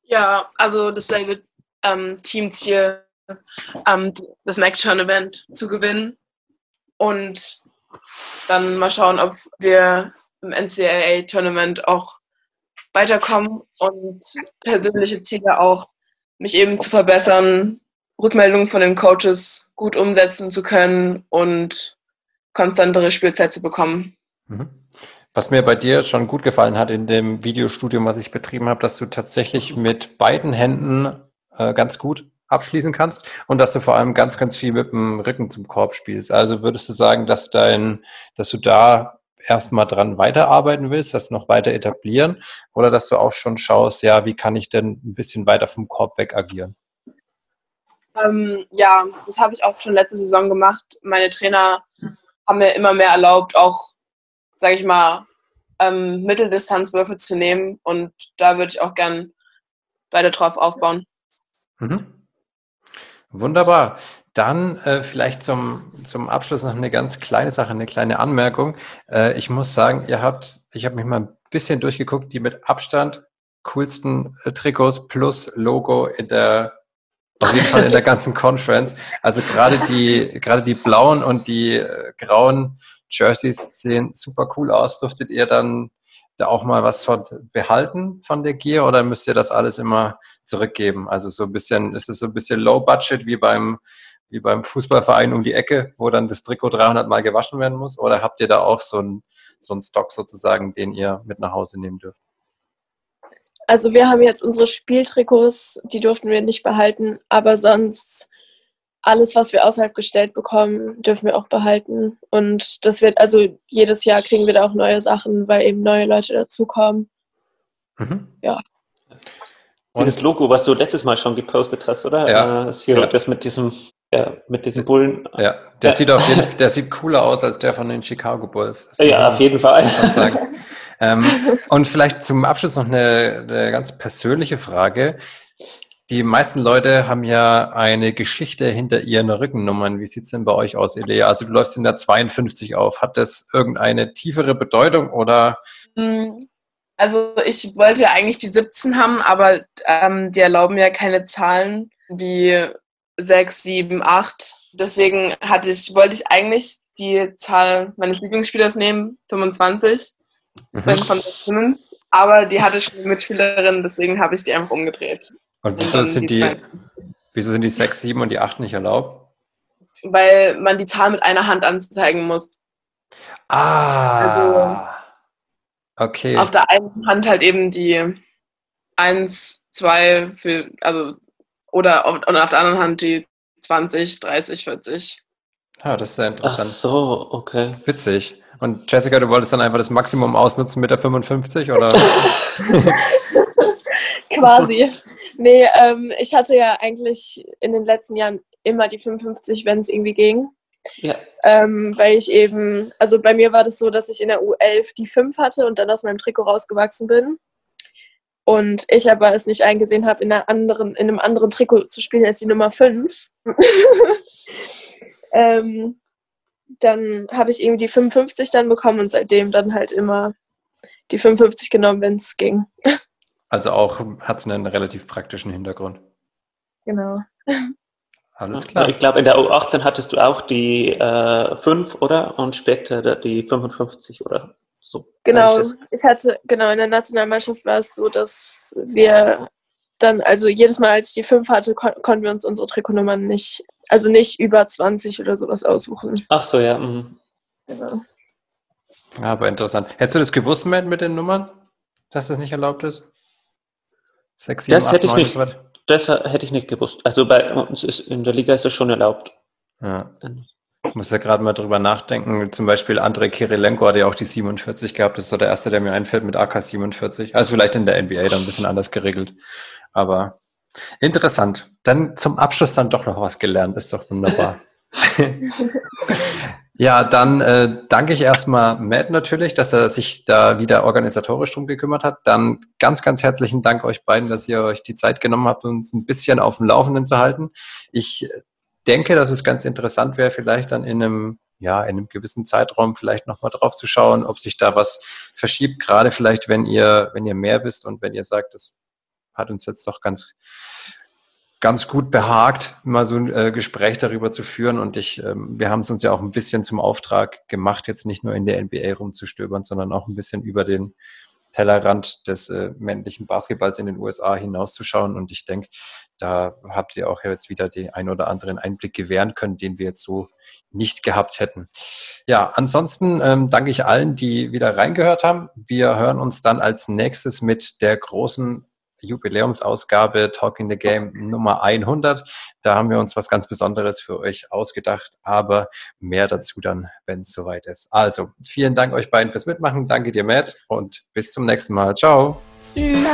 Ja, also dasselbe ähm, Teamziel, ähm, das Mac-Turn-Event zu gewinnen und dann mal schauen, ob wir im NCAA-Tournament auch weiterkommen und persönliche Ziele auch, mich eben zu verbessern, Rückmeldungen von den Coaches gut umsetzen zu können und konstantere Spielzeit zu bekommen. Mhm. Was mir bei dir schon gut gefallen hat in dem Videostudium, was ich betrieben habe, dass du tatsächlich mit beiden Händen äh, ganz gut abschließen kannst und dass du vor allem ganz, ganz viel mit dem Rücken zum Korb spielst. Also würdest du sagen, dass dein, dass du da erstmal dran weiterarbeiten willst, das noch weiter etablieren oder dass du auch schon schaust, ja, wie kann ich denn ein bisschen weiter vom Korb weg agieren? Ähm, ja, das habe ich auch schon letzte Saison gemacht. Meine Trainer haben mir immer mehr erlaubt, auch, sage ich mal, ähm, Mitteldistanzwürfe zu nehmen und da würde ich auch gern weiter drauf aufbauen. Mhm. Wunderbar. dann äh, vielleicht zum, zum Abschluss noch eine ganz kleine Sache, eine kleine Anmerkung. Äh, ich muss sagen, ihr habt, ich habe mich mal ein bisschen durchgeguckt, die mit Abstand coolsten äh, Trikots plus Logo in der auf jeden Fall in der ganzen Conference. Also gerade die, gerade die blauen und die äh, grauen Jerseys sehen super cool aus. Durftet ihr dann da auch mal was von behalten von der Gear oder müsst ihr das alles immer zurückgeben? Also so ein bisschen, ist es so ein bisschen low budget wie beim, wie beim Fußballverein um die Ecke, wo dann das Trikot 300 Mal gewaschen werden muss? Oder habt ihr da auch so einen, so einen Stock sozusagen, den ihr mit nach Hause nehmen dürft? Also wir haben jetzt unsere Spieltrikots, die durften wir nicht behalten, aber sonst alles, was wir außerhalb gestellt bekommen, dürfen wir auch behalten. Und das wird, also jedes Jahr kriegen wir da auch neue Sachen, weil eben neue Leute dazukommen. Mhm. Ja. Und Dieses Logo, was du letztes Mal schon gepostet hast, oder? Ja. Äh, Zero, Ja. das mit diesem, ja, mit diesem Bullen. ja, der Ja. sieht auf jeden der sieht cooler aus als der von den Chicago Bulls. Das Ja, auf jeden Fall. ähm, und vielleicht zum Abschluss noch eine, eine ganz persönliche Frage. Die meisten Leute haben ja eine Geschichte hinter ihren Rückennummern. Wie sieht's denn bei euch aus, Elea? Also du läufst in der 52 auf. Hat das irgendeine tiefere Bedeutung oder? Mm, Also ich wollte ja eigentlich die 17 haben, aber ähm, die erlauben ja keine Zahlen wie 6, 7, 8. Deswegen hatte ich, wollte ich eigentlich die Zahl meines Lieblingsspielers nehmen, 25, wenn von Simmons. Aber die hatte schon eine Mitspielerin, deswegen habe ich die einfach umgedreht. Und wieso sind die, zwei. wieso sind die 6, 7 und die 8 nicht erlaubt? Weil man die Zahl mit einer Hand anzeigen muss. Ah. Okay. Auf der einen Hand halt eben die 1, 2 für, also, oder auf, und auf der anderen Hand die 20, 30, 40. Ah, das ist sehr Ach interessant. so, okay. Witzig. Und Jessica, du wolltest dann einfach das Maximum ausnutzen mit der 55 oder? Quasi. Nee, ähm, ich hatte ja eigentlich in den letzten Jahren immer die 55, wenn es irgendwie ging. Ja. Ähm, weil ich eben, also bei mir war das so, dass ich in der U11 die 5 hatte und dann aus meinem Trikot rausgewachsen bin. Und ich aber es nicht eingesehen habe, in, einer anderen, in einem anderen Trikot zu spielen als die Nummer 5. ähm, dann habe ich irgendwie die 55 dann bekommen und seitdem dann halt immer die 55 genommen, wenn es ging. Also auch hat es einen relativ praktischen Hintergrund. Genau. Alles klar. Ich glaube, in der U18 hattest du auch die äh, 5, oder? Und später die 55, oder? So. Genau, ich hatte, genau, in der Nationalmannschaft war es so, dass wir dann, also jedes Mal, als ich die 5 hatte, kon konnten wir uns unsere Trikotnummern nicht, also nicht über 20 oder sowas aussuchen. Ach so, ja. mhm. Genau. Aber interessant. Hättest du das gewusst, Matt, mit den Nummern? Dass das nicht erlaubt ist? 6, 7, Das hätte ich nicht. Das hätte ich nicht gewusst. Also bei uns ist in der Liga ist das schon erlaubt. ja. Ich muss ja gerade mal drüber nachdenken. Zum Beispiel Andrei Kirilenko hat ja auch die 47 gehabt. Das ist so der erste, der mir einfällt mit AK 47. Also vielleicht in der NBA dann ein bisschen anders geregelt. Aber interessant. Dann zum Abschluss dann doch noch was gelernt. Ist doch wunderbar. ja, dann äh, danke ich erstmal Matt natürlich, dass er sich da wieder organisatorisch drum gekümmert hat. Dann ganz, ganz herzlichen Dank euch beiden, dass ihr euch die Zeit genommen habt, uns ein bisschen auf dem Laufenden zu halten. Ich denke, dass es ganz interessant wäre, vielleicht dann in einem, ja, in einem gewissen Zeitraum vielleicht nochmal drauf zu schauen, ob sich da was verschiebt, gerade vielleicht, wenn ihr, wenn ihr mehr wisst und wenn ihr sagt, das hat uns jetzt doch ganz, ganz gut behagt, mal so ein äh, Gespräch darüber zu führen. Und ich, ähm, wir haben es uns ja auch ein bisschen zum Auftrag gemacht, jetzt nicht nur in der NBA rumzustöbern, sondern auch ein bisschen über den Tellerrand des äh, männlichen Basketballs in den USA hinauszuschauen. Und ich denke, da habt ihr auch jetzt wieder den ein oder anderen Einblick gewähren können, den wir jetzt so nicht gehabt hätten. Ja, ansonsten ähm, danke ich allen, die wieder reingehört haben. Wir hören uns dann als nächstes mit der großen Jubiläumsausgabe Talking the Game Nummer 100. Da haben wir uns was ganz Besonderes für euch ausgedacht, aber mehr dazu dann, wenn es soweit ist. Also, vielen Dank euch beiden fürs Mitmachen. Danke dir, Matt, und bis zum nächsten Mal. Ciao. Tschüss.